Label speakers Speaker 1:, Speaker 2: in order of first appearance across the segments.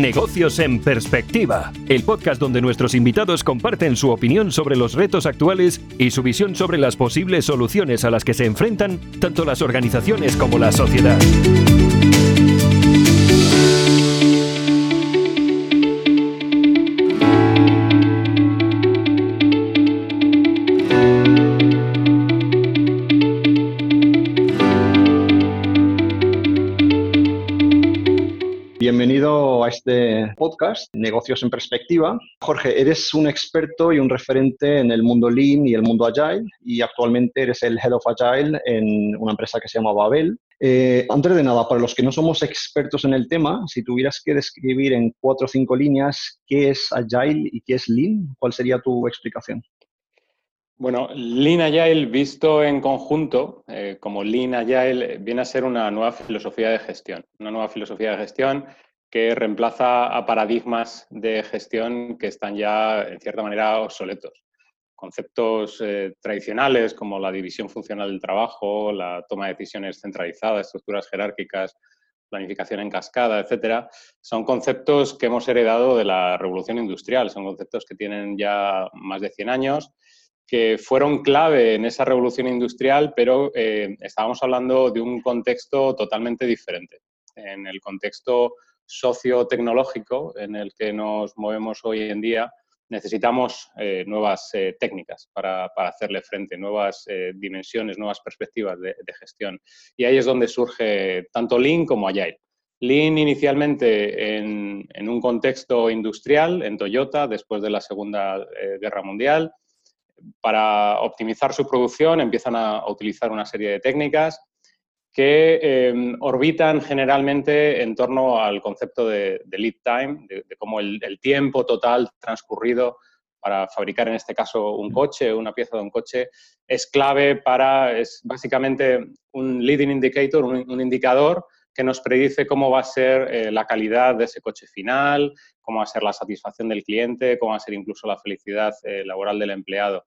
Speaker 1: Negocios en Perspectiva, el podcast donde nuestros invitados comparten su opinión sobre los retos actuales y su visión sobre las posibles soluciones a las que se enfrentan tanto las organizaciones como la sociedad.
Speaker 2: Podcast, Negocios en Perspectiva. Jorge, eres un experto y un referente en el mundo Lean y el mundo Agile y actualmente eres el Head of Agile en una empresa que se llama Babel. Eh, antes de nada, para los que no somos expertos en el tema, si tuvieras que describir en cuatro o cinco líneas qué es Agile y qué es Lean, ¿cuál sería tu explicación?
Speaker 3: Bueno, Lean Agile visto en conjunto, eh, como Lean Agile, viene a ser una nueva filosofía de gestión. Una nueva filosofía de gestión que reemplaza a paradigmas de gestión que están ya, en cierta manera, obsoletos. Conceptos eh, tradicionales como la división funcional del trabajo, la toma de decisiones centralizada, estructuras jerárquicas, planificación en cascada, etcétera, son conceptos que hemos heredado de la revolución industrial, son conceptos que tienen ya más de 100 años que fueron clave en esa revolución industrial, pero eh, estábamos hablando de un contexto totalmente diferente. En el contexto sociotecnológico en el que nos movemos hoy en día, necesitamos eh, nuevas eh, técnicas para, hacerle frente, nuevas dimensiones, nuevas perspectivas de, gestión. Y ahí es donde surge tanto Lean como Agile. Lean inicialmente en, en un contexto industrial, en Toyota, después de la Segunda Guerra Mundial, para optimizar su producción empiezan a, utilizar una serie de técnicas que em, orbitan generalmente en torno al concepto de, lead time, de, cómo el, tiempo total transcurrido para fabricar en este caso un coche, una pieza de un coche, es clave para, es básicamente un leading indicator, un indicador que nos predice cómo va a ser eh, la calidad de ese coche final, cómo va a ser la satisfacción del cliente, cómo va a ser incluso la felicidad eh, laboral del empleado.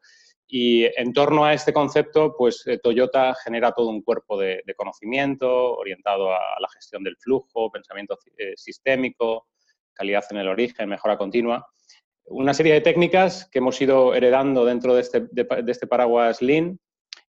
Speaker 3: Y en torno a este concepto, pues eh, Toyota genera todo un cuerpo de, conocimiento orientado a, la gestión del flujo, pensamiento sistémico, calidad en el origen, mejora continua. Una serie de técnicas que hemos ido heredando dentro de este, de este paraguas Lean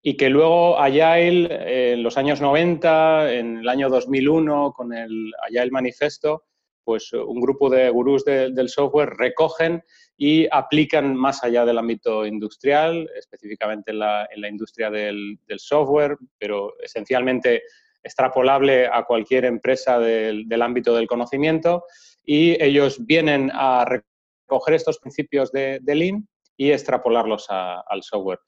Speaker 3: y que luego Agile en los años 90, en el año 2001, con el Agile Manifesto, pues un grupo de gurús del software recogen y aplican más allá del ámbito industrial, específicamente en la, industria del, software, pero esencialmente extrapolable a cualquier empresa del, ámbito del conocimiento. Y ellos vienen a recoger estos principios de, Lean y extrapolarlos al software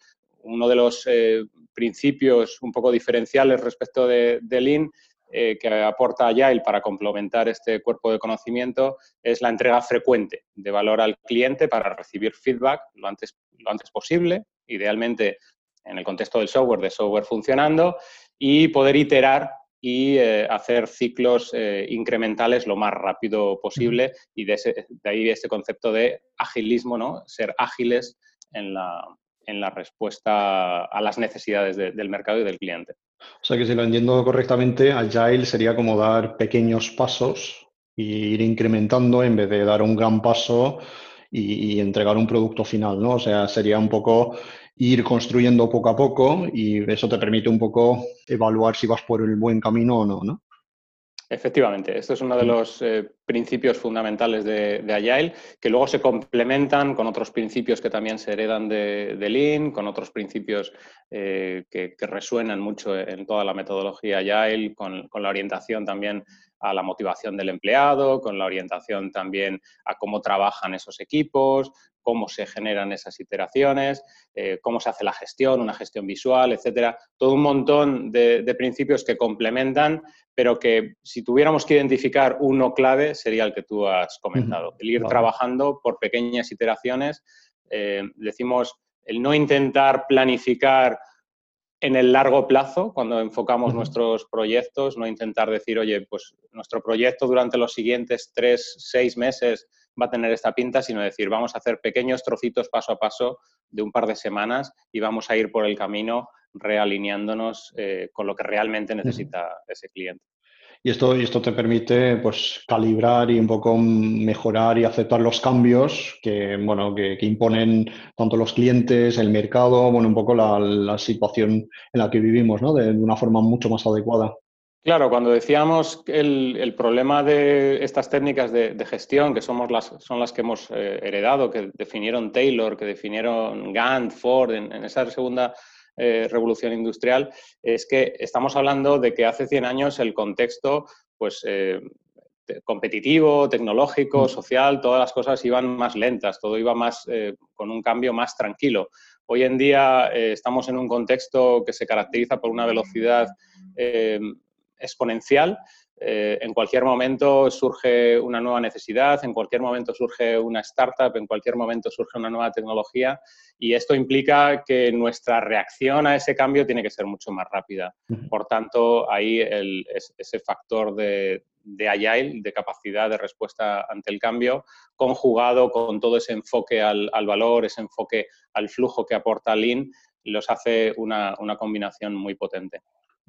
Speaker 3: uno de los eh, principios un poco diferenciales respecto de, Lean eh, que aporta Agile para complementar este cuerpo de conocimiento es la entrega frecuente de valor al cliente para recibir feedback lo antes, lo antes posible, idealmente en el contexto del software, de software funcionando, y poder iterar y eh, hacer ciclos incrementales lo más rápido posible y de, de ahí este concepto de agilismo, ¿no? ser ágiles en la, en la respuesta a las necesidades del mercado y del cliente.
Speaker 2: O sea que si lo entiendo correctamente, Agile sería como dar pequeños pasos e ir incrementando en vez de dar un gran paso y, entregar un producto final, ¿no? O sea, sería un poco ir construyendo poco a poco y eso te permite un poco evaluar si vas por el buen camino o no, ¿no?
Speaker 3: Efectivamente, esto es uno de los eh, principios fundamentales de, Agile, que luego se complementan con otros principios que también se heredan de, Lean, con otros principios eh, que, resuenan mucho en toda la metodología Agile, con, con, la orientación también a la motivación del empleado, con la orientación también a cómo trabajan esos equipos, cómo se generan esas iteraciones, eh, cómo se hace la gestión, una gestión visual, etcétera. Todo un montón de, principios que complementan, pero que si tuviéramos que identificar uno clave sería el que tú has comentado, el ir trabajando por pequeñas iteraciones. Eh, decimos el no intentar planificar en el largo plazo, cuando enfocamos nuestros proyectos, no intentar decir, oye, pues nuestro proyecto durante los siguientes tres, seis meses va a tener esta pinta, sino decir, vamos a hacer pequeños trocitos paso a paso de un par de semanas y vamos a ir por el camino realineándonos eh, con lo que realmente necesita ese cliente.
Speaker 2: Y esto, y esto te permite pues, calibrar y un poco mejorar y aceptar los cambios que, bueno, que, imponen tanto los clientes, el mercado, bueno, un poco la, situación en la que vivimos, ¿no? de, una forma mucho más adecuada.
Speaker 3: Claro, cuando decíamos el, el problema de estas técnicas de, gestión, que somos las, son las que hemos eh, heredado, que definieron Taylor, que definieron Gantt, Ford, en, esa segunda eh, revolución industrial, es que estamos hablando de que hace 100 años el contexto, pues, eh, competitivo, tecnológico, mm. social, todas las cosas iban más lentas, todo iba más con un cambio más tranquilo. Hoy en día estamos en un contexto que se caracteriza por una velocidad exponencial. Eh, en cualquier momento surge una nueva necesidad, en cualquier momento surge una startup, en cualquier momento surge una nueva tecnología y esto implica que nuestra reacción a ese cambio tiene que ser mucho más rápida. Por tanto, ahí ese factor de, de agile, de capacidad de respuesta ante el cambio, conjugado con todo ese enfoque al, valor, ese enfoque al flujo que aporta Lean, los hace una combinación muy potente.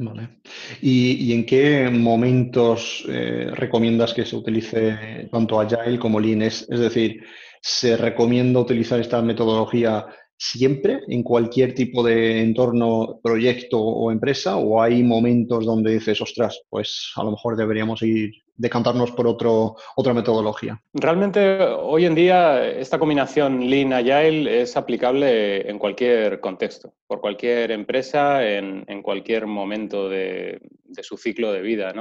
Speaker 2: Vale. ¿Y, en qué momentos eh, recomiendas que se utilice tanto Agile como Lean? Es, es, decir, ¿se recomienda utilizar esta metodología siempre en cualquier tipo de entorno, proyecto o empresa? ¿O hay momentos donde dices, ostras, pues a lo mejor deberíamos ir decantarnos por otro, otra metodología?
Speaker 3: Realmente hoy en día esta combinación Lean Agile es aplicable en cualquier contexto, por cualquier empresa, en, cualquier momento de, su ciclo de vida.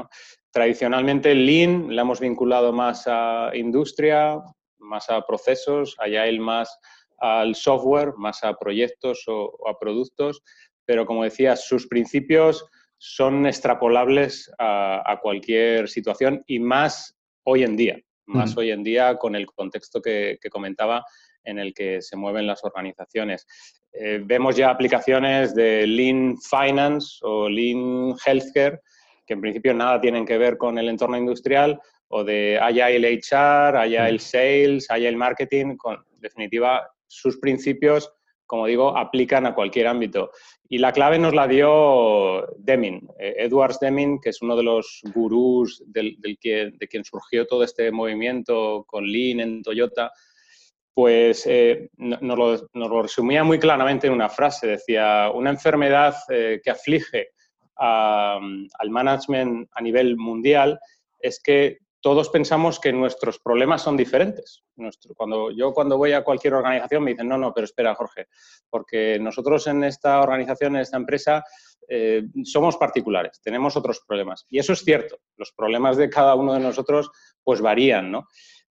Speaker 3: Tradicionalmente Lean la hemos vinculado más a industria, más a procesos, Agile más al software, más a proyectos o, a productos, pero como decía, sus principios son extrapolables a, cualquier situación y más hoy en día, más hoy en día con el contexto que, comentaba en el que se mueven las organizaciones. Eh, vemos ya aplicaciones de Lean Finance o Lean Healthcare, que en principio nada tienen que ver con el entorno industrial, o de Agile HR, Agile Sales, Agile Marketing, con definitiva sus principios, como digo, aplican a cualquier ámbito. Y la clave nos la dio Deming, eh, Edwards Deming, que es uno de los gurús del, que, de quien surgió todo este movimiento con Lean en Toyota, pues eh, nos, lo, resumía muy claramente en una frase. Decía, una enfermedad eh, que aflige al management a nivel mundial es que todos pensamos que nuestros problemas son diferentes. cuando, yo cuando voy a cualquier organización me dicen, no, no, pero espera, Jorge, porque nosotros en esta organización, en esta empresa, eh, somos particulares, tenemos otros problemas. Y eso es cierto, los problemas de cada uno de nosotros pues varían, ¿no?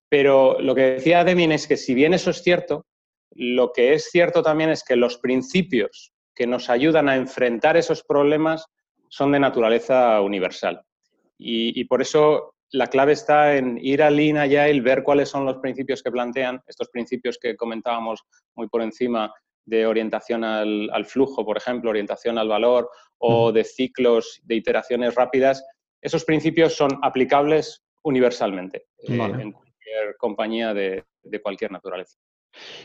Speaker 3: Pero lo que decía Demin es que si bien eso es cierto, lo que es cierto también es que los principios que nos ayudan a enfrentar esos problemas son de naturaleza universal. y por eso la clave está en ir a Lean Agile, ver cuáles son los principios que plantean, estos principios que comentábamos muy por encima de orientación al, flujo, por ejemplo, orientación al valor o de ciclos de iteraciones rápidas, esos principios son aplicables universalmente eh, en cualquier compañía de, de cualquier naturaleza.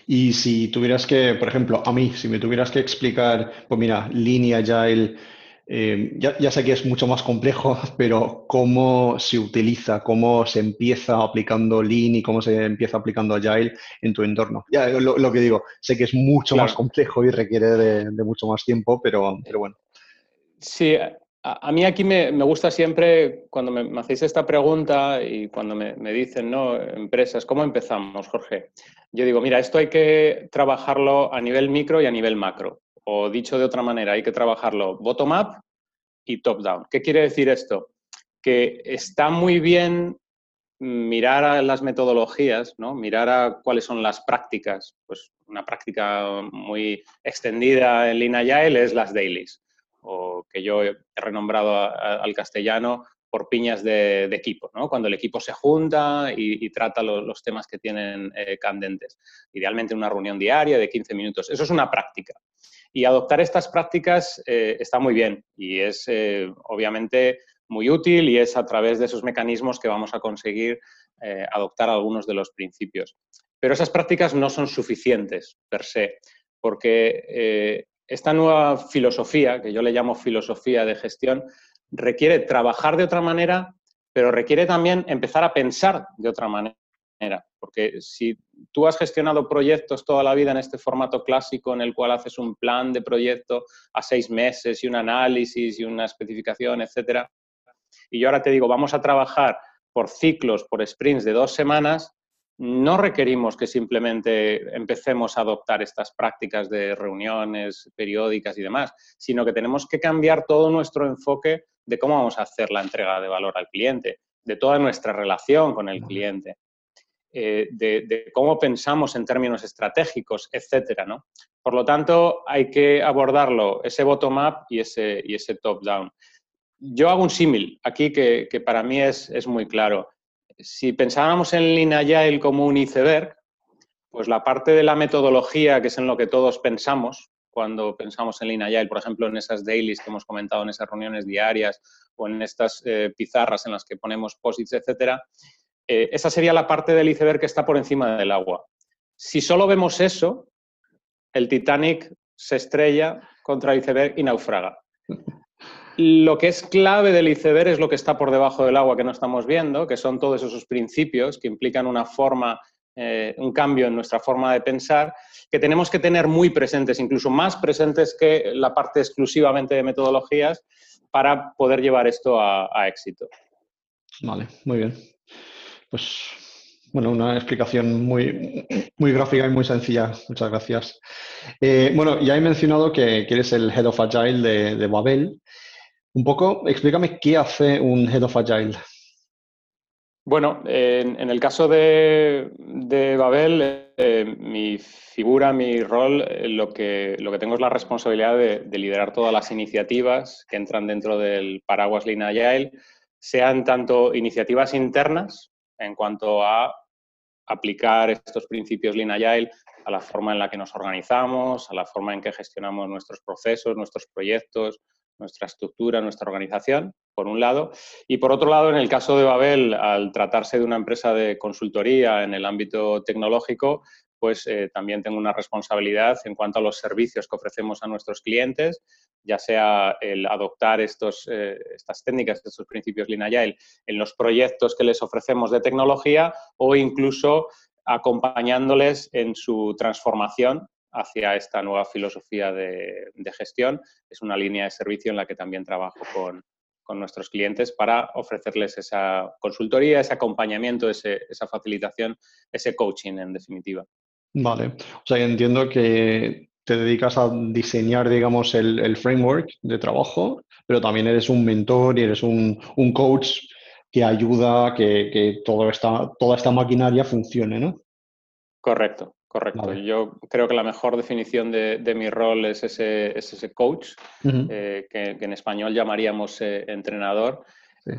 Speaker 2: Y si tuvieras que, por ejemplo, a mí, si me tuvieras que explicar, pues mira, Lean Agile eh, ya, sé que es mucho más complejo, pero cómo se utiliza, cómo se empieza aplicando Lean y cómo se empieza aplicando Agile en tu entorno. Ya lo, que digo, sé que es mucho más complejo y requiere de, mucho más tiempo, pero, pero bueno.
Speaker 3: Sí, a, mí aquí me, gusta siempre, cuando me, hacéis esta pregunta y cuando me, me, dicen, ¿no? Empresas, ¿cómo empezamos, Jorge? Yo digo, mira, esto hay que trabajarlo a nivel micro y a nivel macro o dicho de otra manera, hay que trabajarlo bottom-up y top-down. ¿Qué quiere decir esto? Que está muy bien mirar a las metodologías, ¿no? mirar a cuáles son las prácticas. Pues una práctica muy extendida en Lean Agile es las dailies, o que yo he renombrado al castellano por piñas de, equipo, ¿no? cuando el equipo se junta y, trata los temas que tienen eh, candentes. Idealmente una reunión diaria de 15 minutos. Eso es una práctica. Y adoptar estas prácticas eh, está muy bien y es eh, obviamente muy útil y es a través de esos mecanismos que vamos a conseguir eh, adoptar algunos de los principios. Pero esas prácticas no son suficientes per se, porque esta nueva filosofía, que yo le llamo filosofía de gestión, requiere trabajar de otra manera pero requiere también empezar a pensar de otra manera. Porque si tú has gestionado proyectos toda la vida en este formato clásico en el cual haces un plan de proyecto a seis meses y un análisis y una especificación, etcétera, y yo ahora te digo, vamos a trabajar por ciclos, por sprints de dos semanas, no requerimos que simplemente empecemos a adoptar estas prácticas de reuniones periódicas y demás, sino que tenemos que cambiar todo nuestro enfoque de cómo vamos a hacer la entrega de valor al cliente, de toda nuestra relación con el cliente, eh, de, cómo pensamos en términos estratégicos, etcétera, ¿no? Por lo tanto, hay que abordarlo ese bottom-up y ese, y ese top-down. Yo hago un símil aquí que, para mí es, es muy claro si pensáramos en Lean como un iceberg, pues la parte de la metodología, que es en lo que todos pensamos cuando pensamos en Lean por ejemplo, en esas dailies que hemos comentado, en esas reuniones diarias o en estas eh, pizarras en las que ponemos posits, etcétera, eh, esa sería la parte del iceberg que está por encima del agua. Si solo vemos eso, el Titanic se estrella contra el iceberg y naufraga. Lo que es clave del iceberg es lo que está por debajo del agua que no estamos viendo, que son todos esos principios que implican una forma, eh, un cambio en nuestra forma de pensar, que tenemos que tener muy presentes, incluso más presentes que la parte exclusivamente de metodologías, para poder llevar esto a, éxito.
Speaker 2: Vale, muy bien. Pues bueno, una explicación muy, muy gráfica y muy sencilla. Muchas gracias. Eh, bueno, ya he mencionado que, eres el Head of Agile de, de Babel. Un poco, explícame qué hace un Head of Agile.
Speaker 3: Bueno, en, el caso de, Babel, eh, mi figura, mi rol, eh, lo, que, lo que tengo es la responsabilidad de, liderar todas las iniciativas que entran dentro del paraguas Lean Agile, sean tanto iniciativas internas en cuanto a aplicar estos principios Lean Agile a la forma en la que nos organizamos, a la forma en que gestionamos nuestros procesos, nuestros proyectos, nuestra estructura, nuestra organización, por un lado. Y por otro lado, en el caso de Babel, al tratarse de una empresa de consultoría en el ámbito tecnológico, pues eh, también tengo una responsabilidad en cuanto a los servicios que ofrecemos a nuestros clientes, ya sea el adoptar estos, eh, estas técnicas, estos principios Lean en los proyectos que les ofrecemos de tecnología o incluso acompañándoles en su transformación hacia esta nueva filosofía de, gestión. Es una línea de servicio en la que también trabajo con, nuestros clientes para ofrecerles esa consultoría, ese acompañamiento, esa facilitación, ese coaching en definitiva.
Speaker 2: Vale, o sea, entiendo que te dedicas a diseñar, digamos, el, framework de trabajo, pero también eres un mentor y eres un, coach que ayuda a que, que toda esta maquinaria funcione, ¿no?
Speaker 3: Correcto, Correcto. Yo creo que la mejor definición de, mi rol es ese, ese coach, eh, que, en español llamaríamos eh, entrenador,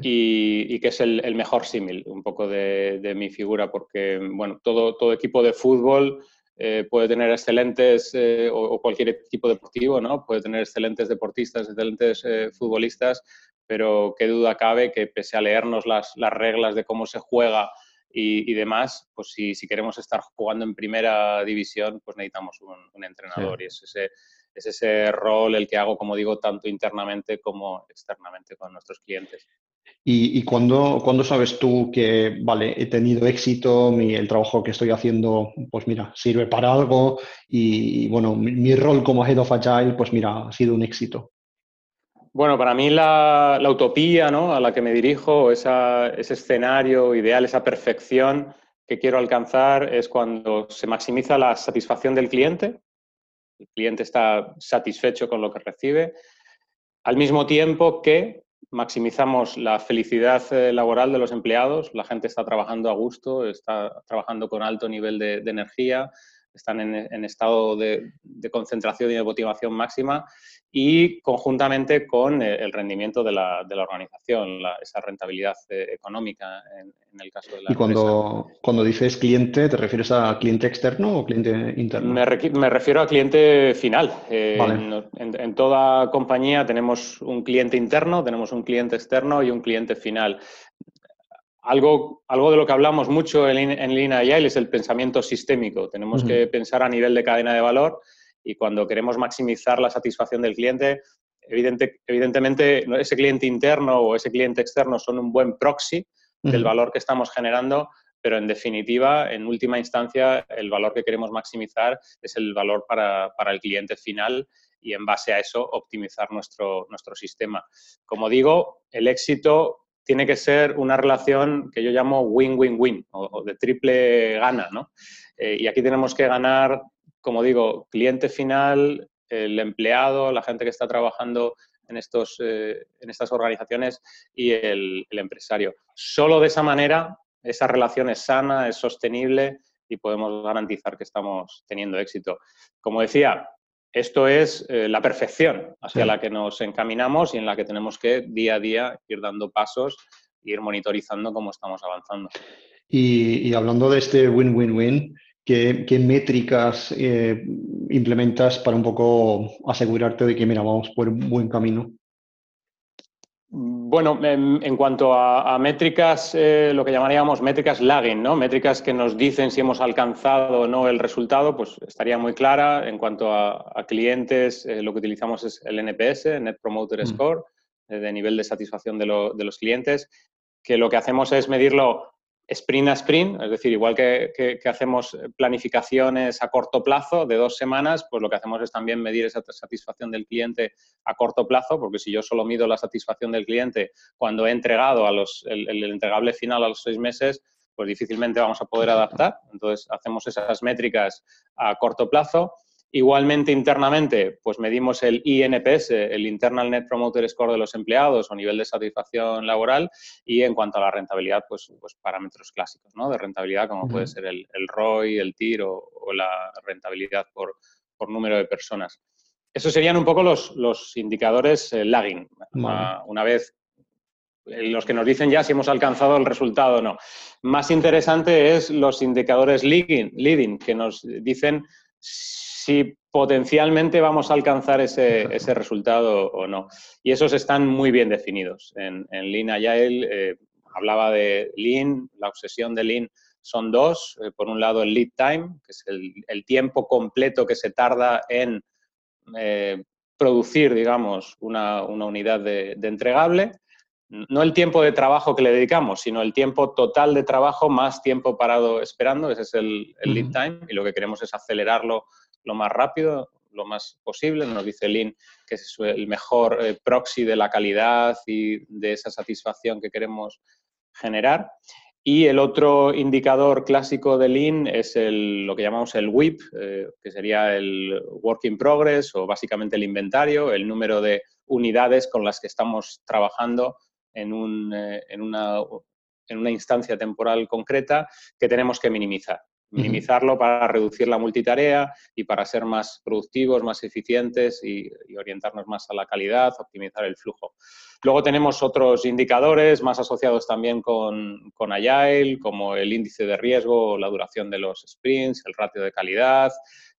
Speaker 3: y, que es el, mejor símil un poco de, mi figura, porque bueno, todo, todo equipo de fútbol eh, puede tener excelentes, o, cualquier equipo deportivo, ¿no? puede tener excelentes deportistas, excelentes futbolistas, pero qué duda cabe que pese a leernos las, las reglas de cómo se juega, y, demás, pues si, si, queremos estar jugando en primera división, pues necesitamos un, entrenador y es ese, es ese rol el que hago, como digo, tanto internamente como externamente con nuestros clientes.
Speaker 2: ¿Y, y cuándo, sabes tú que, vale, he tenido éxito, mi, el trabajo que estoy haciendo, pues mira, sirve para algo y, bueno, mi, rol como Head of Agile, pues mira, ha sido un éxito?
Speaker 3: Bueno, para mí la, utopía a la que me dirijo, ese escenario ideal, esa perfección que quiero alcanzar es cuando se maximiza la satisfacción del cliente, el cliente está satisfecho con lo que recibe, al mismo tiempo que maximizamos la felicidad eh, laboral de los empleados, la gente está trabajando a gusto, está trabajando con alto nivel de, energía, están en, estado de, de, concentración y de motivación máxima y conjuntamente con el rendimiento de la, de la organización, esa rentabilidad eh, económica en, el caso de la
Speaker 2: ¿Y cuando, cuando dices cliente, te refieres a cliente externo o cliente interno?
Speaker 3: Me, me refiero a cliente final. Eh, en, toda compañía tenemos un cliente interno, tenemos un cliente externo y un cliente final. Algo, algo de lo que hablamos mucho en, en Lean Agile es el pensamiento sistémico. Tenemos que pensar a nivel de cadena de valor y cuando queremos maximizar la satisfacción del cliente, evidentemente, ese cliente interno o ese cliente externo son un buen proxy del valor que estamos generando, pero en definitiva, en última instancia, el valor que queremos maximizar es el valor para, el cliente final y en base a eso optimizar nuestro, nuestro sistema. Como digo, el éxito tiene que ser una relación que yo llamo win-win-win o, de triple gana, ¿no? Eh, y aquí tenemos que ganar, como digo, cliente final, el empleado, la gente que está trabajando en, estos, eh, en estas organizaciones y el, el, empresario. Solo de esa manera esa relación es sana, es sostenible y podemos garantizar que estamos teniendo éxito. Como decía, esto es eh, la perfección hacia la que nos encaminamos y en la que tenemos que día a día ir dando pasos e ir monitorizando cómo estamos avanzando.
Speaker 2: Y, hablando de este win-win-win, ¿qué, métricas eh, implementas para un poco asegurarte de que, mira, vamos por un buen camino?
Speaker 3: Bueno, en, cuanto a, métricas, eh, lo que llamaríamos métricas lagging, ¿no? Métricas que nos dicen si hemos alcanzado o no el resultado, pues estaría muy clara. En cuanto a, clientes, eh, lo que utilizamos es el NPS, Net Promoter mm. Score, eh, de nivel de satisfacción de, de, los clientes, que lo que hacemos es medirlo sprint a sprint, es decir, igual que, hacemos planificaciones a corto plazo de dos semanas, pues lo que hacemos es también medir esa satisfacción del cliente a corto plazo, porque si yo solo mido la satisfacción del cliente cuando he entregado a los, el, el entregable final a los seis meses, pues difícilmente vamos a poder adaptar. Entonces, hacemos esas métricas a corto plazo Igualmente, internamente, pues medimos el INPS, el Internal Net Promoter Score de los empleados o nivel de satisfacción laboral y en cuanto a la rentabilidad, pues, pues parámetros clásicos ¿no? de rentabilidad como puede ser el, ROI, el TIR o, la rentabilidad por, número de personas. Esos serían un poco los, los indicadores eh, lagging. Una, vez eh, los que nos dicen ya si hemos alcanzado el resultado o no. Más interesante es los indicadores leading, leading que nos dicen si potencialmente vamos a alcanzar ese, resultado o no. Y esos están muy bien definidos. En, Lean Agile eh, hablaba de Lean, la obsesión de Lean son dos. Eh, por un lado, el lead time, que es el, tiempo completo que se tarda en eh, producir, digamos, una, unidad de, entregable. No el tiempo de trabajo que le dedicamos, sino el tiempo total de trabajo más tiempo parado esperando. Ese es el, el lead time y lo que queremos es acelerarlo lo más rápido, lo más posible. Nos dice Lean que es el mejor eh, proxy de la calidad y de esa satisfacción que queremos generar. Y el otro indicador clásico de Lean es el, lo que llamamos el WIP, eh, que sería el Work in Progress o básicamente el inventario, el número de unidades con las que estamos trabajando en, un, eh, en, una, en una instancia temporal concreta que tenemos que minimizar minimizarlo para reducir la multitarea y para ser más productivos, más eficientes y, orientarnos más a la calidad, optimizar el flujo. Luego tenemos otros indicadores más asociados también con, con Agile, como el índice de riesgo, la duración de los sprints, el ratio de calidad,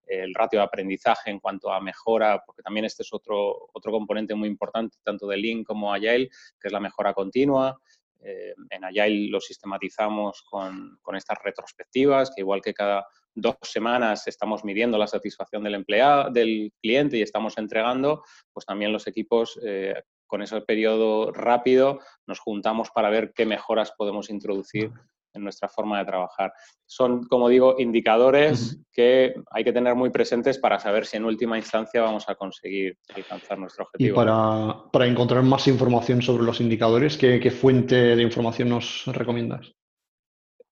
Speaker 3: el ratio de aprendizaje en cuanto a mejora, porque también este es otro, otro componente muy importante, tanto de Lean como Agile, que es la mejora continua. Eh, en Agile lo sistematizamos con, estas retrospectivas, que igual que cada dos semanas estamos midiendo la satisfacción del empleado, del cliente y estamos entregando, pues también los equipos eh, con ese periodo rápido nos juntamos para ver qué mejoras podemos introducir en nuestra forma de trabajar. Son, como digo, indicadores que hay que tener muy presentes para saber si en última instancia vamos a conseguir alcanzar nuestro objetivo.
Speaker 2: Y para, encontrar más información sobre los indicadores, qué fuente de información nos recomiendas?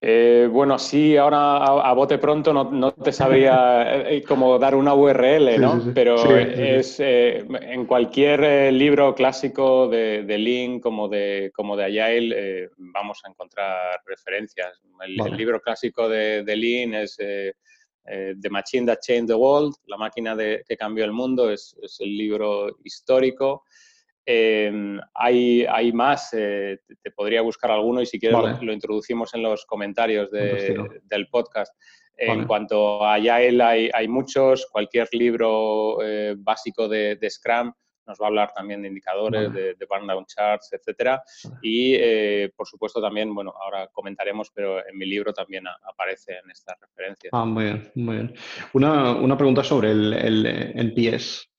Speaker 3: Eh, bueno, sí, ahora a, bote pronto no, te sabría eh, cómo dar una URL, ¿no? Pero es eh, en cualquier libro clásico de, de, Lean como de, como de Agile vamos a encontrar referencias. El, libro clásico de, de Lean es The Machine That Changed the World, la máquina que cambió el mundo, es, es el libro histórico. Em, hay, hay, más, eh, te, podría buscar alguno y si quieres lo, introducimos en los comentarios del podcast. En cuanto a Yael, hay, hay muchos, cualquier libro eh, básico de, Scrum nos va a hablar también de indicadores, de, de burn down charts, etcétera. Y, eh, por supuesto, también, bueno, ahora comentaremos, pero en mi libro también aparece en estas referencias.
Speaker 2: Ah, muy bien, muy bien. Una, una pregunta sobre el, el NPS.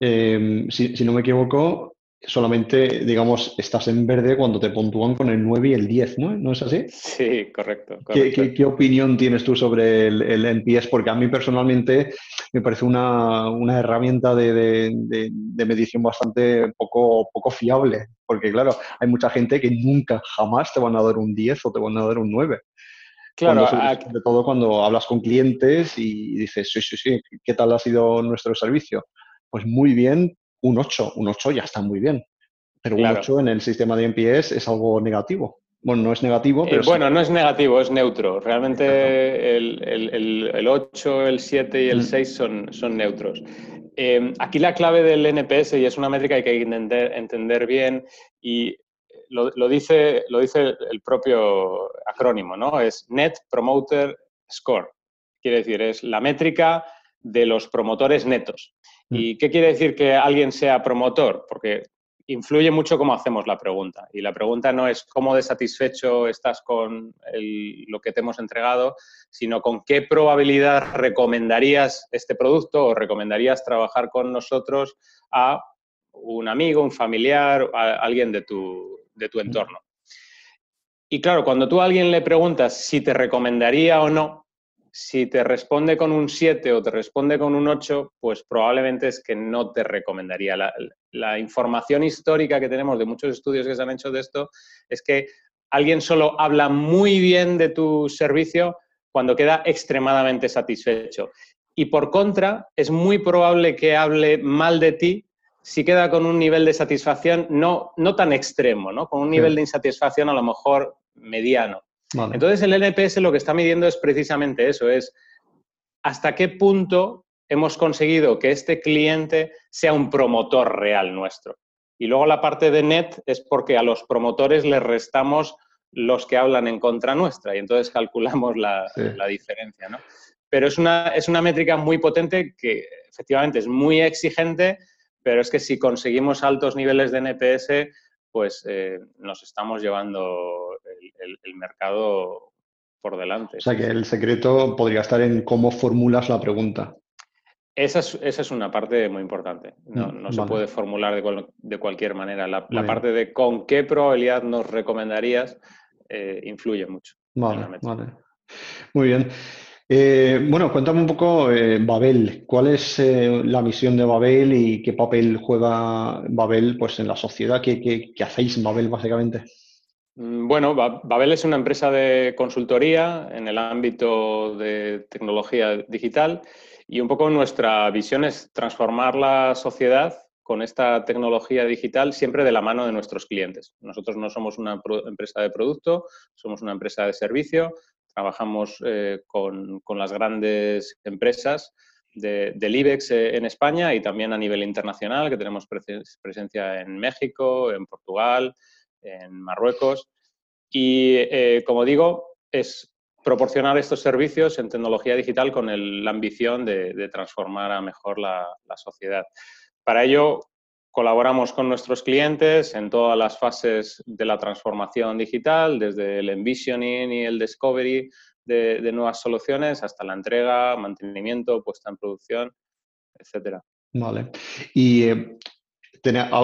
Speaker 2: Eh, si, no me equivoco, solamente, digamos, estás en verde cuando te puntúan con el 9 y el 10, ¿no? ¿No es así?
Speaker 3: Sí, correcto.
Speaker 2: ¿Qué, opinión tienes tú sobre el, el, NPS? Porque a mí personalmente me parece una, herramienta de, medición bastante poco, poco fiable, porque claro, hay mucha gente que nunca, jamás te van a dar un 10 o te van a dar un 9. Claro, sobre, todo cuando hablas con clientes y dices, sí, sí, sí, ¿qué tal ha sido nuestro servicio? Pues muy bien, un 8, un 8 ya está muy bien. Pero un 8 en el sistema de NPS es algo negativo. Bueno, no es negativo, eh, pero...
Speaker 3: bueno, no es negativo, es neutro. Realmente el, 8, el 7 y el 6 mm. son, son neutros. Eh, aquí la clave del NPS, y es una métrica que hay que entender, entender bien, y lo, lo, dice, lo dice el propio acrónimo, ¿no? Es Net Promoter Score. Quiere decir, es la métrica de los promotores netos. Mm. ¿Y qué quiere decir que alguien sea promotor? Porque influye mucho cómo hacemos la pregunta. Y la pregunta no es cómo de satisfecho estás con lo que te hemos entregado, sino con qué probabilidad recomendarías este producto o recomendarías trabajar con nosotros a un amigo, un familiar, a alguien de tu, de tu mm. entorno. Y claro, cuando tú a alguien le preguntas si te recomendaría o no, si te responde con un 7 o te responde con un 8, pues probablemente es que no te recomendaría. La, información histórica que tenemos de muchos estudios que se han hecho de esto es que alguien solo habla muy bien de tu servicio cuando queda extremadamente satisfecho. Y por contra, es muy probable que hable mal de ti si queda con un nivel de satisfacción no, no tan extremo, ¿no? con un nivel de insatisfacción a lo mejor mediano. Entonces el NPS lo que está midiendo es precisamente eso, es hasta qué punto hemos conseguido que este cliente sea un promotor real nuestro. Y luego la parte de net es porque a los promotores les restamos los que hablan en contra nuestra y entonces calculamos la, diferencia. ¿no? Pero es una, es una métrica muy potente que efectivamente es muy exigente, pero es que si conseguimos altos niveles de NPS, pues eh, nos estamos llevando el, mercado por delante.
Speaker 2: O sea que el secreto podría estar en cómo formulas la pregunta.
Speaker 3: Esa es, una parte muy importante. No, mm, se puede formular de, cualquier manera. La, parte de con qué probabilidad nos recomendarías eh, influye mucho.
Speaker 2: Vale, vale. Muy bien. Eh, bueno, cuéntame un poco eh, Babel. ¿Cuál es la misión de Babel y qué papel juega Babel pues, en la sociedad? ¿Qué, qué, hacéis en Babel básicamente?
Speaker 3: Mm, bueno, Babel es una empresa de consultoría en el ámbito de tecnología digital y un poco nuestra visión es transformar la sociedad con esta tecnología digital siempre de la mano de nuestros clientes. Nosotros no somos una empresa de producto, somos una empresa de servicio, trabajamos eh, con, las grandes empresas del IBEX eh, en España y también a nivel internacional, que tenemos presencia en México, en Portugal, en Marruecos. Y, eh, como digo, es proporcionar estos servicios en tecnología digital con la ambición de, transformar a mejor la, sociedad. Para ello, Colaboramos con nuestros clientes en todas las fases de la transformación digital, desde el envisioning y el discovery de, nuevas soluciones hasta la entrega, mantenimiento, puesta en producción, etcétera.
Speaker 2: Vale. Y eh,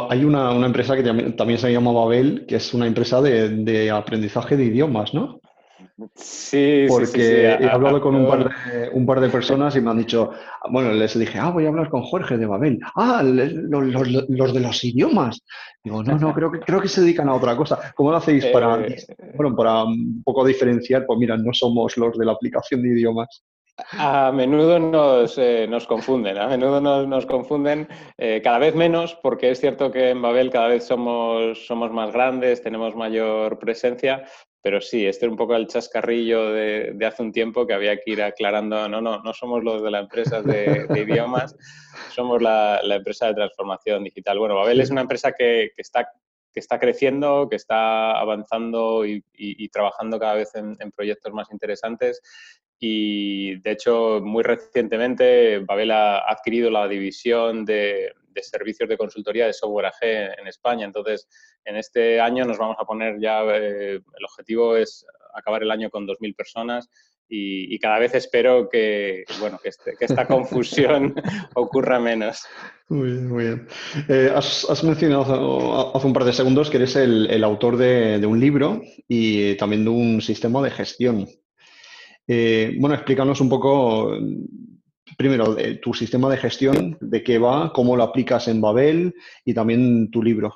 Speaker 2: hay una, empresa que también, se llama Babel, que es una empresa de, de aprendizaje de idiomas, ¿no?
Speaker 3: Sí,
Speaker 2: Porque
Speaker 3: sí, sí,
Speaker 2: he hablado con un par, de, un par de personas y me han dicho, bueno, les dije, ah, voy a hablar con Jorge de Babel. Ah, los, de los idiomas. Digo, no, no, creo que, creo que se dedican a otra cosa. ¿Cómo lo hacéis para, eh, bueno, para un poco diferenciar? Pues mira, no somos los de la aplicación de idiomas.
Speaker 3: A menudo nos, eh, nos confunden, a menudo nos, confunden, eh, cada vez menos, porque es cierto que en Babel cada vez somos, somos más grandes, tenemos mayor presencia, pero sí, este es un poco el chascarrillo de, hace un tiempo que había que ir aclarando, no, no, no somos los de la empresa de, idiomas, somos la, empresa de transformación digital. Bueno, Babel es una empresa que, está, que está creciendo, que está avanzando y, trabajando cada vez en, proyectos más interesantes. Y de hecho, muy recientemente, Babel ha adquirido la división de, de servicios de consultoría de software AG en España. Entonces, en este año nos vamos a poner ya, eh, el objetivo es acabar el año con 2.000 personas y, cada vez espero que, bueno, que, este, esta confusión ocurra menos.
Speaker 2: Muy bien, muy bien. Eh, has, mencionado hace un par de segundos que eres el, autor de, un libro y también de un sistema de gestión. Eh, bueno, explícanos un poco, primero, tu sistema de gestión, de qué va, cómo lo aplicas en Babel y también tu libro.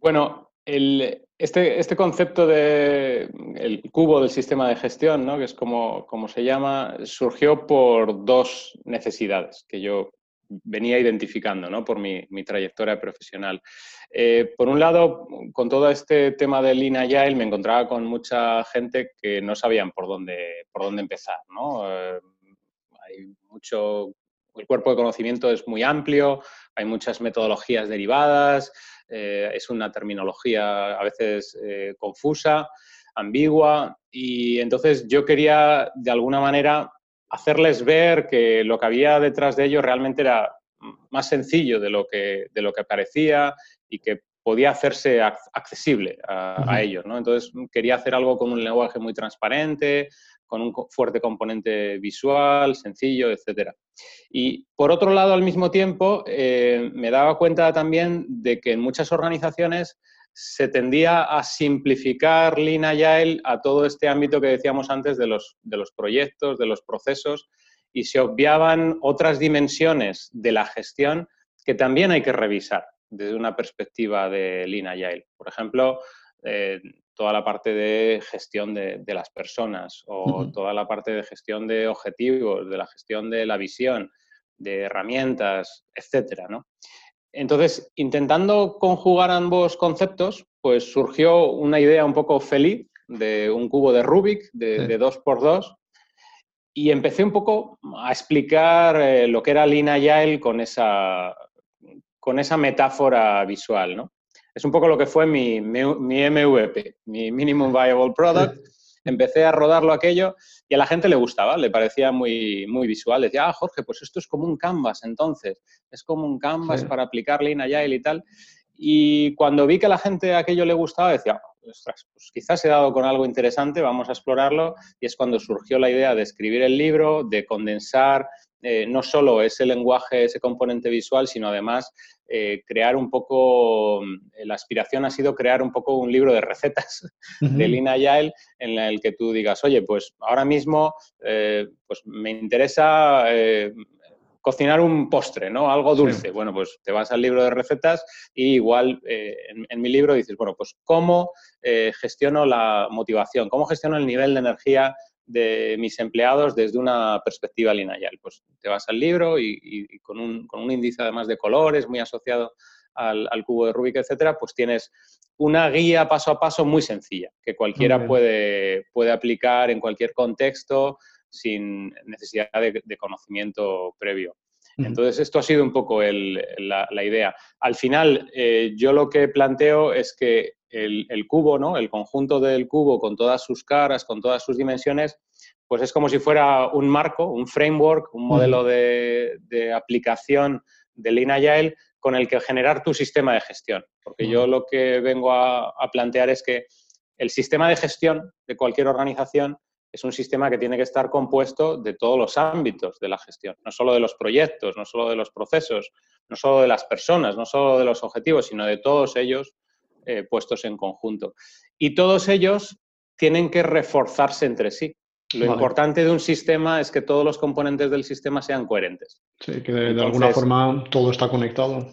Speaker 3: Bueno, el, este, este, concepto de el cubo del sistema de gestión, ¿no? que es como, como, se llama, surgió por dos necesidades que yo venía identificando ¿no? por mi, mi trayectoria profesional. Eh, por un lado, con todo este tema del Lean Agile me encontraba con mucha gente que no sabían por dónde, por dónde empezar. ¿no? Eh, hay mucho, el cuerpo de conocimiento es muy amplio, hay muchas metodologías derivadas, eh, es una terminología a veces eh, confusa, ambigua, y entonces yo quería de alguna manera hacerles ver que lo que había detrás de ello realmente era más sencillo de lo que, de lo que parecía y que podía hacerse accesible a, ellos. ¿no? Entonces quería hacer algo con un lenguaje muy transparente, con un fuerte componente visual, sencillo, etc. Y por otro lado, al mismo tiempo, eh, me daba cuenta también de que en muchas organizaciones se tendía a simplificar Lean Agile a todo este ámbito que decíamos antes de los, de los proyectos, de los procesos, y se obviaban otras dimensiones de la gestión que también hay que revisar desde una perspectiva de Lean Agile. Por ejemplo, eh, toda la parte de gestión de, las personas o toda la parte de gestión de objetivos, de la gestión de la visión, de herramientas, etcétera, Entonces, intentando conjugar ambos conceptos, pues surgió una idea un poco feliz de un cubo de Rubik de, dos por dos y empecé un poco a explicar eh, lo que era Lean Agile con esa, con esa metáfora visual, ¿no? Es un poco lo que fue mi, MVP, mi Minimum Viable Product. Empecé a rodarlo aquello y a la gente le gustaba, le parecía muy, muy visual. Decía, ah, Jorge, pues esto es como un canvas entonces, es como un canvas para aplicar Lean Agile y tal. Y cuando vi que a la gente aquello le gustaba, decía, ostras, pues quizás he dado con algo interesante, vamos a explorarlo. Y es cuando surgió la idea de escribir el libro, de condensar eh, no solo ese lenguaje, ese componente visual, sino además eh, crear un poco, eh, la aspiración ha sido crear un poco un libro de recetas de Lean Agile en el que tú digas, oye, pues ahora mismo pues me interesa cocinar un postre, ¿no? Algo dulce. Bueno, pues te vas al libro de recetas y igual en, en, mi libro dices, bueno, pues cómo gestiono la motivación, cómo gestiono el nivel de energía de mis empleados desde una perspectiva lineal. Pues te vas al libro y, con, un, con, un, índice además de colores muy asociado al, cubo de Rubik, etcétera, pues tienes una guía paso a paso muy sencilla que cualquiera puede, puede aplicar en cualquier contexto sin necesidad de, conocimiento previo. Entonces, esto ha sido un poco la, idea. Al final, eh, yo lo que planteo es que el, cubo, ¿no? el conjunto del cubo con todas sus caras, con todas sus dimensiones, pues es como si fuera un marco, un framework, un modelo de, aplicación de Lean Agile con el que generar tu sistema de gestión. Porque yo lo que vengo a, plantear es que el sistema de gestión de cualquier organización es un sistema que tiene que estar compuesto de todos los ámbitos de la gestión, no solo de los proyectos, no solo de los procesos, no solo de las personas, no solo de los objetivos, sino de todos ellos eh, puestos en conjunto. Y todos ellos tienen que reforzarse entre sí. Lo importante de un sistema es que todos los componentes del sistema sean coherentes.
Speaker 2: Sí, que de, alguna forma todo está conectado.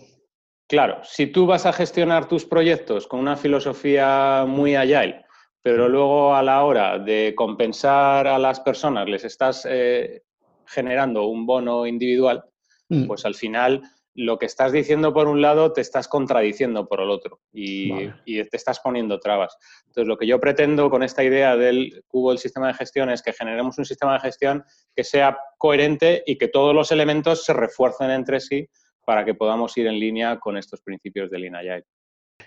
Speaker 3: Claro, si tú vas a gestionar tus proyectos con una filosofía muy agile, pero luego a la hora de compensar a las personas les estás eh, generando un bono individual, mm. pues al final lo que estás diciendo por un lado te estás contradiciendo por el otro y, te estás poniendo trabas. Entonces, lo que yo pretendo con esta idea del cubo del sistema de gestión es que generemos un sistema de gestión que sea coherente y que todos los elementos se refuercen entre sí para que podamos ir en línea con estos principios de Lean Agile.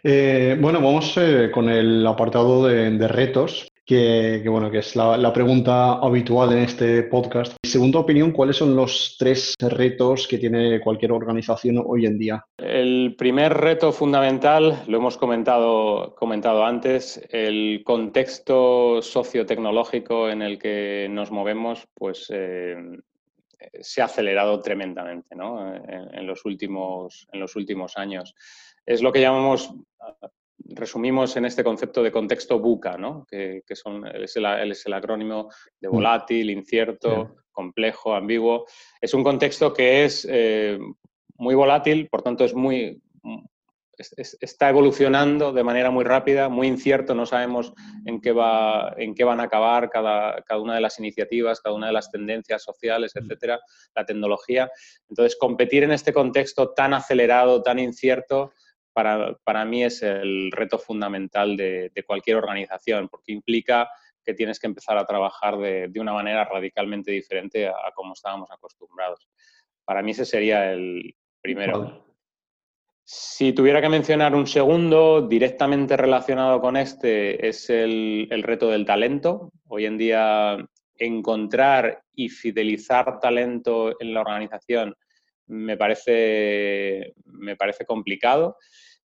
Speaker 2: Eh, bueno, vamos eh, con el apartado de, retos. Que, bueno, que es la, pregunta habitual en este podcast. Según tu opinión, ¿cuáles son los tres retos que tiene cualquier organización hoy en día?
Speaker 3: El primer reto fundamental, lo hemos comentado, comentado antes, el contexto sociotecnológico en el que nos movemos, pues eh, se ha acelerado tremendamente en, los últimos, en los últimos años. Es lo que llamamos resumimos en este concepto de contexto buca, ¿no? que, son, es, el, acrónimo de mm. volátil, incierto, complejo, ambiguo. Es un contexto que es eh, muy volátil, por tanto es muy, está evolucionando de manera muy rápida, muy incierto, no sabemos en qué, va, en qué van a acabar cada, cada una de las iniciativas, cada una de las tendencias sociales, mm. etcétera, la tecnología. Entonces, competir en este contexto tan acelerado, tan incierto, para, mí es el reto fundamental de, cualquier organización, porque implica que tienes que empezar a trabajar de, una manera radicalmente diferente a, como estábamos acostumbrados. Para mí ese sería el primero. Si tuviera que mencionar un segundo directamente relacionado con este, es el, el reto del talento. Hoy en día encontrar y fidelizar talento en la organización me parece, me parece complicado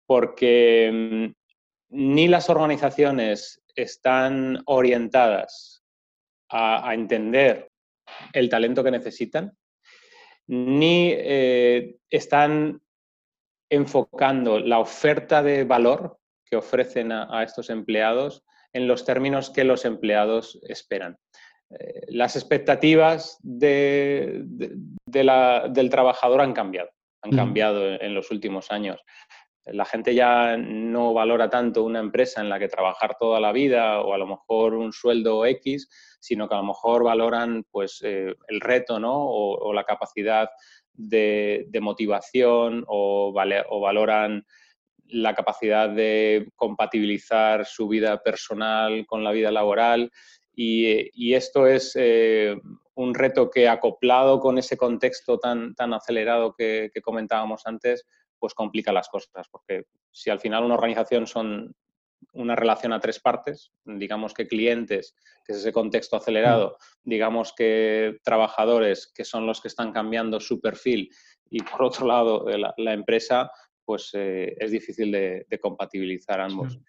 Speaker 3: porque mm, ni las organizaciones están orientadas a, entender el talento que necesitan, ni eh, están enfocando la oferta de valor que ofrecen a, estos empleados en los términos que los empleados esperan. Eh, las expectativas del trabajador han cambiado, han cambiado en los últimos años la gente ya no valora tanto una empresa en la que trabajar toda la vida o a lo mejor un sueldo X, sino que a lo mejor valoran pues, eh, el reto ¿no? o, la capacidad de, motivación o, o, valoran la capacidad de compatibilizar su vida personal con la vida laboral. Y, esto es eh, un reto que acoplado con ese contexto tan, tan acelerado que comentábamos antes, pues complica las cosas, porque si al final una organización son una relación a tres partes, digamos que clientes, que es ese contexto acelerado, mm. digamos que trabajadores, que son los que están cambiando su perfil, y por otro lado eh, la, empresa, pues eh, es difícil de, compatibilizar ambos.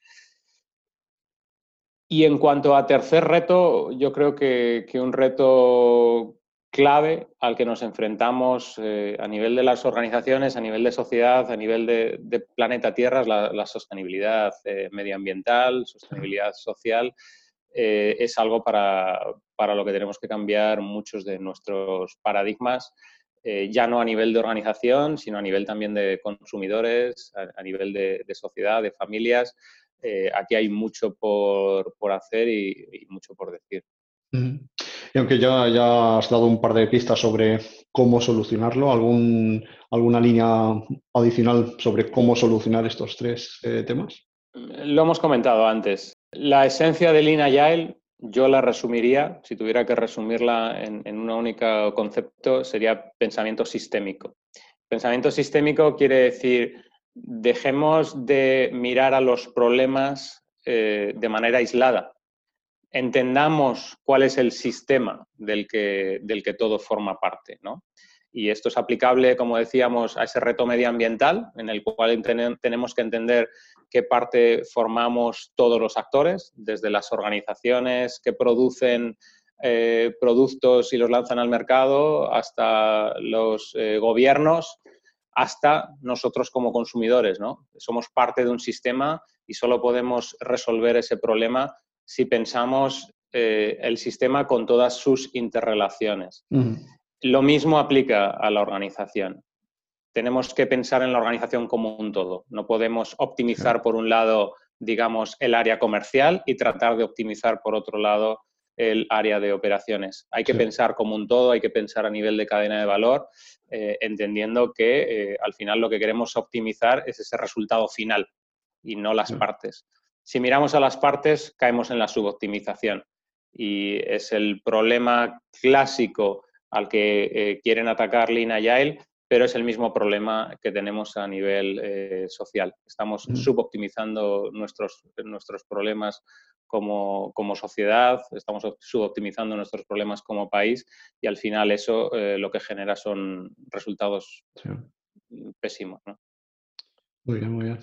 Speaker 3: Y en cuanto a tercer reto, yo creo que, que un reto clave al que nos enfrentamos eh, a nivel de las organizaciones, a nivel de sociedad, a nivel de, planeta Tierra, es la, sostenibilidad eh, medioambiental, sostenibilidad social. Eh, es algo para, lo que tenemos que cambiar muchos de nuestros paradigmas, ya no a nivel de organización, sino a nivel también de consumidores, a, nivel de, sociedad, de familias. aquí hay mucho por, hacer y mucho por decir.
Speaker 2: Y aunque ya, ya has dado un par de pistas sobre cómo solucionarlo, ¿algún, ¿alguna línea adicional sobre cómo solucionar estos tres eh, temas?
Speaker 3: Lo hemos comentado antes. La esencia de Lean Agile, yo la resumiría, si tuviera que resumirla en, en un único concepto, sería pensamiento sistémico. Pensamiento sistémico quiere decir, dejemos de mirar a los problemas eh, de manera aislada entendamos cuál es el sistema del que, del que todo forma parte. ¿no? Y esto es aplicable, como decíamos, a ese reto medioambiental, en el cual tenemos que entender qué parte formamos todos los actores, desde las organizaciones que producen eh, productos y los lanzan al mercado, hasta los eh, gobiernos, hasta nosotros como consumidores. ¿no? Somos parte de un sistema y solo podemos resolver ese problema si pensamos eh, el sistema con todas sus interrelaciones. Lo mismo aplica a la organización. Tenemos que pensar en la organización como un todo. No podemos optimizar por un lado, digamos, el área comercial y tratar de optimizar por otro lado el área de operaciones. Hay que pensar como un todo, hay que pensar a nivel de cadena de valor, eh, entendiendo que eh, al final lo que queremos optimizar es ese resultado final y no las partes. Si miramos a las partes, caemos en la suboptimización y es el problema clásico al que eh, quieren atacar Lean Agile, pero es el mismo problema que tenemos a nivel eh, social. Estamos suboptimizando nuestros, nuestros problemas como, sociedad, estamos suboptimizando nuestros problemas como país y al final eso eh, lo que genera son resultados pésimos.
Speaker 2: Muy bien, muy bien.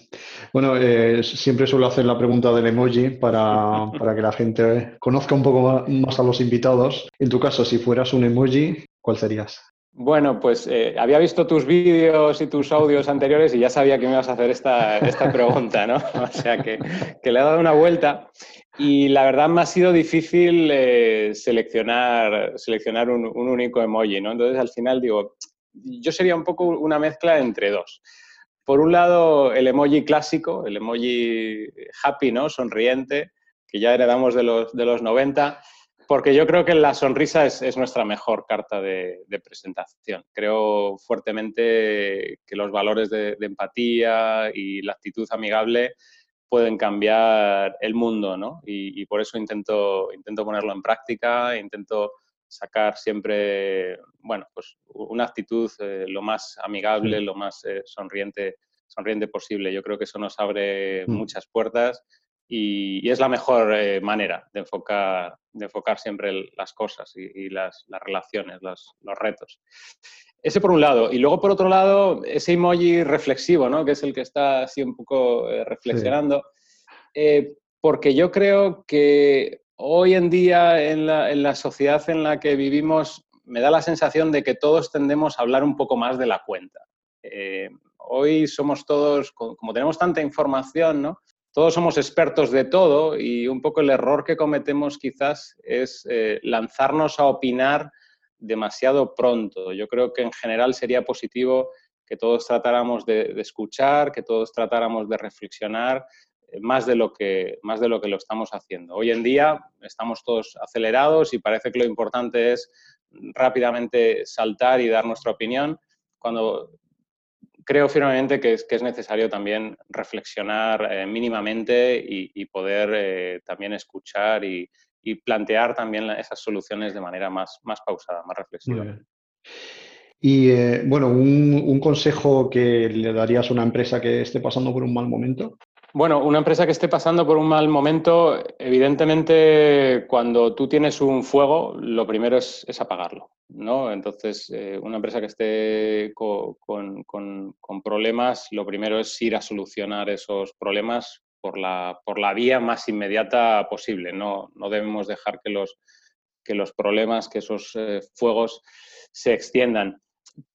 Speaker 2: Bueno, eh, siempre suelo hacer la pregunta del emoji para, que la gente conozca un poco más, a los invitados. En tu caso, si fueras un emoji, ¿cuál serías?
Speaker 3: Bueno, pues eh, había visto tus vídeos y tus audios anteriores y ya sabía que me ibas a hacer esta, pregunta, ¿no? O sea que, le he dado una vuelta y la verdad me ha sido difícil eh, seleccionar, seleccionar un, un, único emoji, ¿no? Entonces al final digo, yo sería un poco una mezcla entre dos. Por un lado, el emoji clásico, el emoji happy, ¿no? Sonriente, que ya heredamos de los, de los 90, porque yo creo que la sonrisa es, nuestra mejor carta de, presentación. Creo fuertemente que los valores de, empatía y la actitud amigable pueden cambiar el mundo, ¿no? Y, por eso intento, intento ponerlo en práctica, intento sacar siempre, bueno, pues una actitud eh, lo más amigable, lo más eh, sonriente, sonriente posible. Yo creo que eso nos abre mm. muchas puertas y, es la mejor eh, manera de enfocar, de enfocar siempre las cosas y, las, relaciones, los, retos. Ese por un lado. Y luego por otro lado, ese emoji reflexivo, ¿no? que es el que está así un poco reflexionando. porque yo creo que hoy en día en la, sociedad en la que vivimos me da la sensación de que todos tendemos a hablar un poco más de la cuenta. Eh, hoy somos todos, como tenemos tanta información, ¿no? todos somos expertos de todo y un poco el error que cometemos quizás es eh, lanzarnos a opinar demasiado pronto. Yo creo que en general sería positivo que todos tratáramos de escuchar, que todos tratáramos de reflexionar más de, lo que, más de lo que lo estamos haciendo. Hoy en día estamos todos acelerados y parece que lo importante es rápidamente saltar y dar nuestra opinión, cuando creo firmemente que es, que es necesario también reflexionar eh, mínimamente y, poder eh, también escuchar y, plantear también esas soluciones de manera más, más pausada, más reflexiva.
Speaker 2: Y eh, bueno, un, un, consejo que le darías a una empresa que esté pasando por un mal momento.
Speaker 3: Bueno, una empresa que esté pasando por un mal momento, evidentemente cuando tú tienes un fuego, lo primero es, apagarlo, ¿no? Entonces, eh, una empresa que esté con, problemas, lo primero es ir a solucionar esos problemas por la, por la vía más inmediata posible. No, no debemos dejar que los, que los problemas, que esos eh, fuegos se extiendan.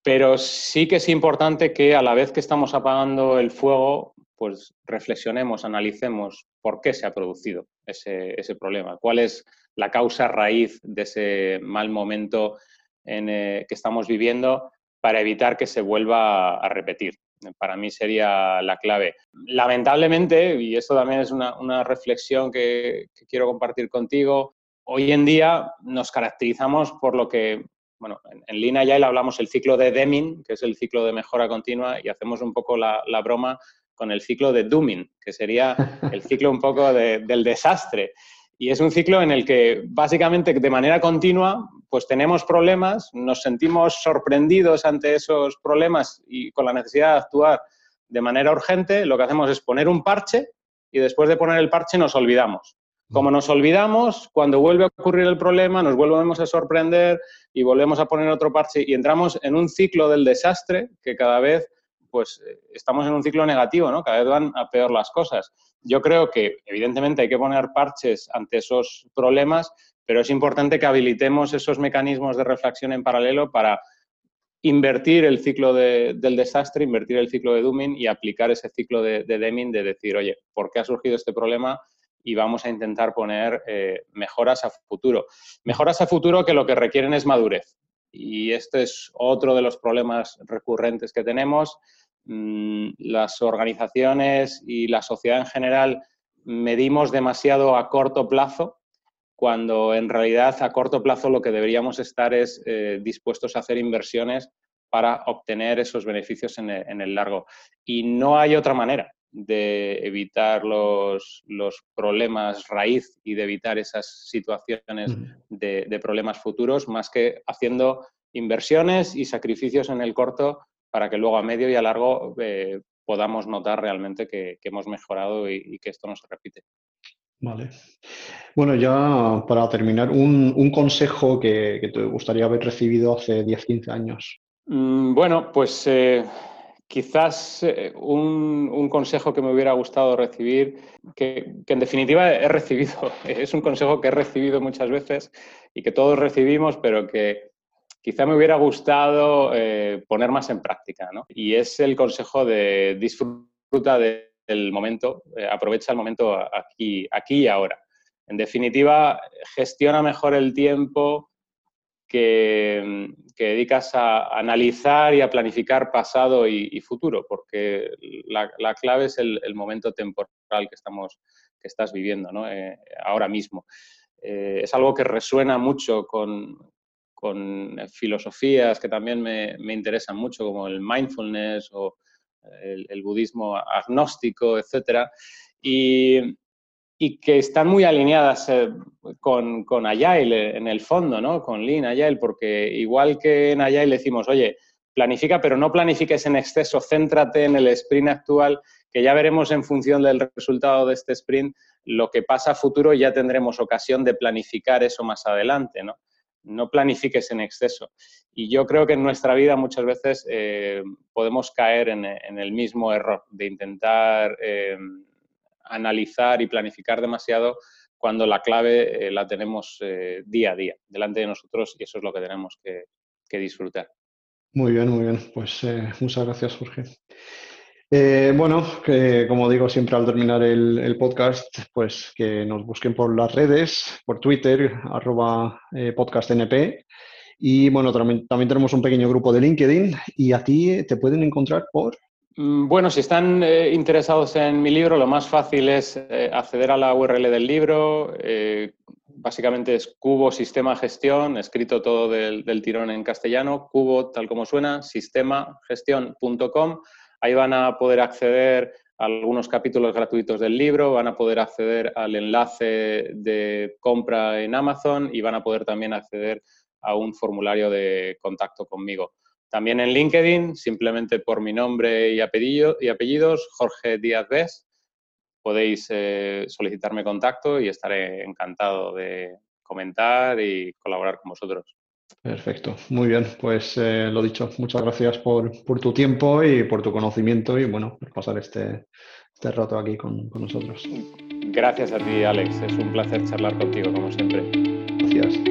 Speaker 3: Pero sí que es importante que a la vez que estamos apagando el fuego, pues reflexionemos, analicemos por qué se ha producido ese, problema, cuál es la causa raíz de ese mal momento en, eh, que estamos viviendo para evitar que se vuelva a repetir. Para mí sería la clave. Lamentablemente, y esto también es una, reflexión que, quiero compartir contigo, hoy en día nos caracterizamos por lo que, bueno, en, Lean Agile hablamos el ciclo de Deming, que es el ciclo de mejora continua, y hacemos un poco la, la broma con el ciclo de dooming, que sería el ciclo un poco del desastre. Y es un ciclo en el que básicamente de manera continua pues tenemos problemas, nos sentimos sorprendidos ante esos problemas y con la necesidad de actuar de manera urgente, lo que hacemos es poner un parche y después de poner el parche nos olvidamos. Como nos olvidamos, cuando vuelve a ocurrir el problema, nos volvemos a sorprender y volvemos a poner otro parche y entramos en un ciclo del desastre que cada vez pues eh, estamos en un ciclo negativo, ¿no? Cada vez van a peor las cosas. Yo creo que, evidentemente, hay que poner parches ante esos problemas, pero es importante que habilitemos esos mecanismos de reflexión en paralelo para invertir el ciclo del desastre, invertir el ciclo de Dooming y aplicar ese ciclo de, Deming de decir, oye, ¿por qué ha surgido este problema? Y vamos a intentar poner eh, mejoras a futuro. Mejoras a futuro que lo que requieren es madurez. Y este es otro de los problemas recurrentes que tenemos. Mm, las organizaciones y la sociedad en general medimos demasiado a corto plazo, cuando en realidad a corto plazo lo que deberíamos estar es eh, dispuestos a hacer inversiones para obtener esos beneficios en el, largo. Y no hay otra manera de evitar los, problemas raíz y de evitar esas situaciones de, problemas futuros, más que haciendo inversiones y sacrificios en el corto para que luego a medio y a largo eh, podamos notar realmente que, hemos mejorado y, que esto no se repite.
Speaker 2: Vale. Bueno, ya para terminar, un, consejo que, te gustaría haber recibido hace 10, 15 años.
Speaker 3: Mm, bueno, pues eh, quizás eh, un, consejo que me hubiera gustado recibir, que, en definitiva he recibido, es un consejo que he recibido muchas veces y que todos recibimos, pero que quizá me hubiera gustado eh, poner más en práctica. ¿no? Y es el consejo de disfruta del momento, aprovecha el momento aquí, aquí y ahora. En definitiva, gestiona mejor el tiempo que, dedicas a analizar y a planificar pasado y, futuro, porque la, clave es el, momento temporal que, estamos, que estás viviendo eh, ahora mismo. Eh, es algo que resuena mucho con, filosofías que también me, interesan mucho, como el mindfulness o el, el budismo agnóstico, etc. Y, y que están muy alineadas eh, con, con, Agile en el fondo, ¿no? Con Lean Agile, porque igual que en Agile decimos, oye, planifica, pero no planifiques en exceso, céntrate en el sprint actual, que ya veremos en función del resultado de este sprint lo que pasa futuro y ya tendremos ocasión de planificar eso más adelante, ¿no? No planifiques en exceso. Y yo creo que en nuestra vida muchas veces eh, podemos caer en, el mismo error de intentar... Eh, analizar y planificar demasiado cuando la clave eh, la tenemos eh, día a día delante de nosotros y eso es lo que tenemos que, disfrutar.
Speaker 2: Muy bien, muy bien. Pues eh, muchas gracias, Jorge. bueno, como digo siempre al terminar el, podcast, pues que nos busquen por las redes, por Twitter, arroba podcastnp. Y bueno, también, también tenemos un pequeño grupo de LinkedIn y a ti te pueden encontrar por...
Speaker 3: Mm, bueno, si están eh, interesados en mi libro, lo más fácil es eh, acceder a la URL del libro. Eh, básicamente es Cubo Sistema Gestión, escrito todo del, tirón en castellano, cubo tal como suena, sistemagestión.com. Ahí van a poder acceder a algunos capítulos gratuitos del libro, van a poder acceder al enlace de compra en Amazon y van a poder también acceder a un formulario de contacto conmigo. También en LinkedIn, simplemente por mi nombre y, apellido, y apellidos, Jorge Díaz Bes, podéis eh, solicitarme contacto y estaré encantado de comentar y colaborar con vosotros.
Speaker 2: Perfecto, muy bien. Pues eh, lo dicho, muchas gracias por, tu tiempo y por tu conocimiento y bueno, por pasar este, este rato aquí con, con, nosotros.
Speaker 3: Gracias a ti, Alex. Es un placer charlar contigo, como siempre.
Speaker 2: Gracias.